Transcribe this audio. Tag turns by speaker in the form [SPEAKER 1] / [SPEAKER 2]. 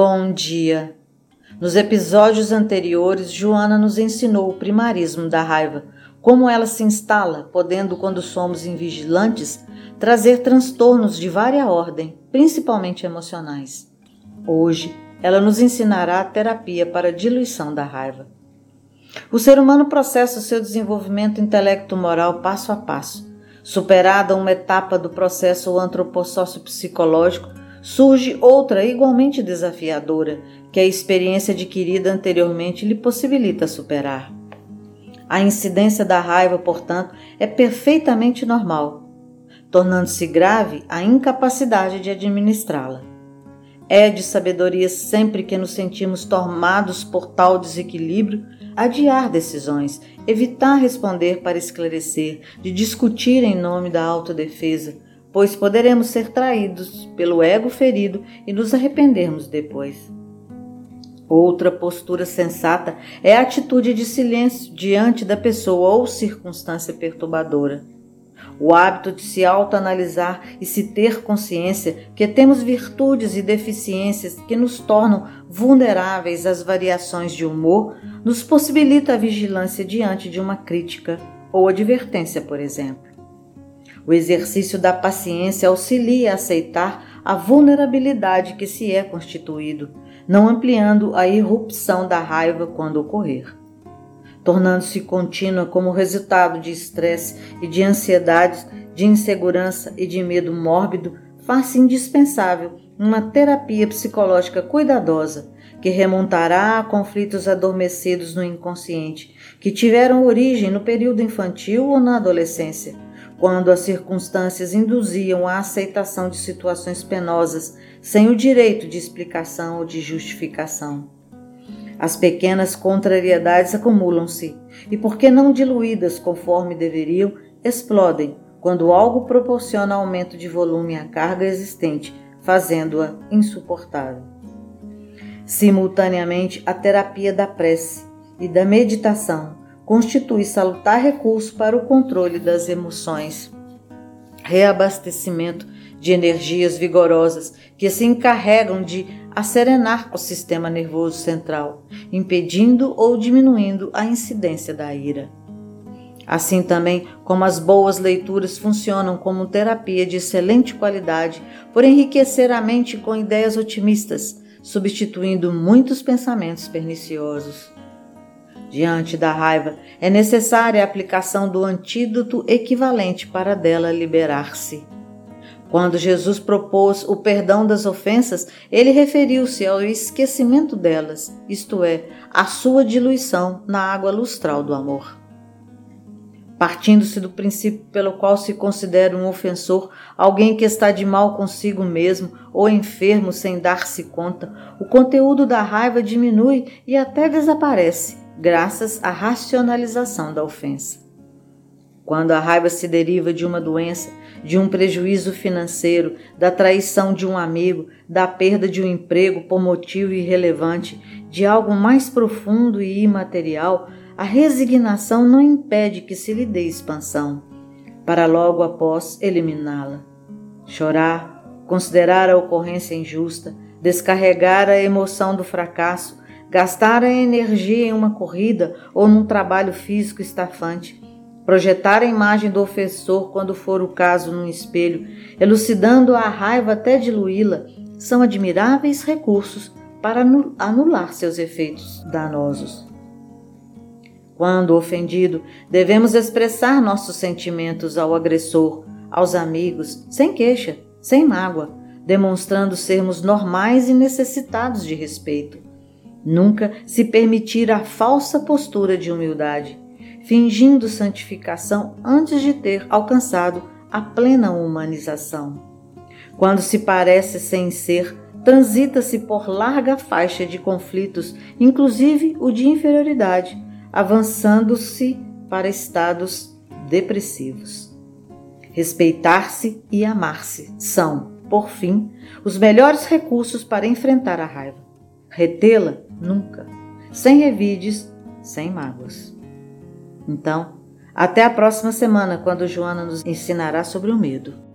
[SPEAKER 1] Bom dia! Nos episódios anteriores, Joana nos ensinou o primarismo da raiva, como ela se instala, podendo, quando somos invigilantes, trazer transtornos de vária ordem, principalmente emocionais. Hoje, ela nos ensinará a terapia para a diluição da raiva. O ser humano processa o seu desenvolvimento intelecto-moral passo a passo. Superada uma etapa do processo antropossócio-psicológico, surge outra igualmente desafiadora, que a experiência adquirida anteriormente lhe possibilita superar. A incidência da raiva, portanto, é perfeitamente normal, tornando-se grave a incapacidade de administrá-la. É de sabedoria sempre que nos sentimos tomados por tal desequilíbrio, adiar decisões, evitar responder para esclarecer, de discutir em nome da autodefesa, pois poderemos ser traídos pelo ego ferido e nos arrependermos depois. Outra postura sensata é a atitude de silêncio diante da pessoa ou circunstância perturbadora. O hábito de se autoanalisar e se ter consciência que temos virtudes e deficiências que nos tornam vulneráveis às variações de humor nos possibilita a vigilância diante de uma crítica ou advertência, por exemplo. O exercício da paciência auxilia a aceitar a vulnerabilidade que se é constituído, não ampliando a irrupção da raiva quando ocorrer. Tornando-se contínua como resultado de estresse e de ansiedades, de insegurança e de medo mórbido, faz-se indispensável uma terapia psicológica cuidadosa que remontará a conflitos adormecidos no inconsciente, que tiveram origem no período infantil ou na adolescência quando as circunstâncias induziam a aceitação de situações penosas sem o direito de explicação ou de justificação. As pequenas contrariedades acumulam-se e, porque não diluídas conforme deveriam, explodem quando algo proporciona aumento de volume à carga existente, fazendo-a insuportável. Simultaneamente, a terapia da prece e da meditação constitui salutar recurso para o controle das emoções, reabastecimento de energias vigorosas que se encarregam de acerenar o sistema nervoso central, impedindo ou diminuindo a incidência da ira. Assim também como as boas leituras funcionam como terapia de excelente qualidade por enriquecer a mente com ideias otimistas, substituindo muitos pensamentos perniciosos. Diante da raiva, é necessária a aplicação do antídoto equivalente para dela liberar-se. Quando Jesus propôs o perdão das ofensas, ele referiu-se ao esquecimento delas, isto é, à sua diluição na água lustral do amor. Partindo-se do princípio pelo qual se considera um ofensor alguém que está de mal consigo mesmo ou enfermo sem dar-se conta, o conteúdo da raiva diminui e até desaparece graças à racionalização da ofensa. Quando a raiva se deriva de uma doença, de um prejuízo financeiro, da traição de um amigo, da perda de um emprego por motivo irrelevante, de algo mais profundo e imaterial, a resignação não impede que se lhe dê expansão, para logo após eliminá-la. Chorar, considerar a ocorrência injusta, descarregar a emoção do fracasso, gastar a energia em uma corrida ou num trabalho físico estafante, projetar a imagem do ofensor quando for o caso num espelho, elucidando a raiva até diluí-la, são admiráveis recursos para anular seus efeitos danosos. Quando ofendido, devemos expressar nossos sentimentos ao agressor, aos amigos, sem queixa, sem mágoa, demonstrando sermos normais e necessitados de respeito. Nunca se permitir a falsa postura de humildade, fingindo santificação antes de ter alcançado a plena humanização. Quando se parece sem ser, transita-se por larga faixa de conflitos, inclusive o de inferioridade, avançando-se para estados depressivos. Respeitar-se e amar-se são, por fim, os melhores recursos para enfrentar a raiva. Retê-la nunca, sem revides, sem mágoas. Então, até a próxima semana, quando Joana nos ensinará sobre o medo.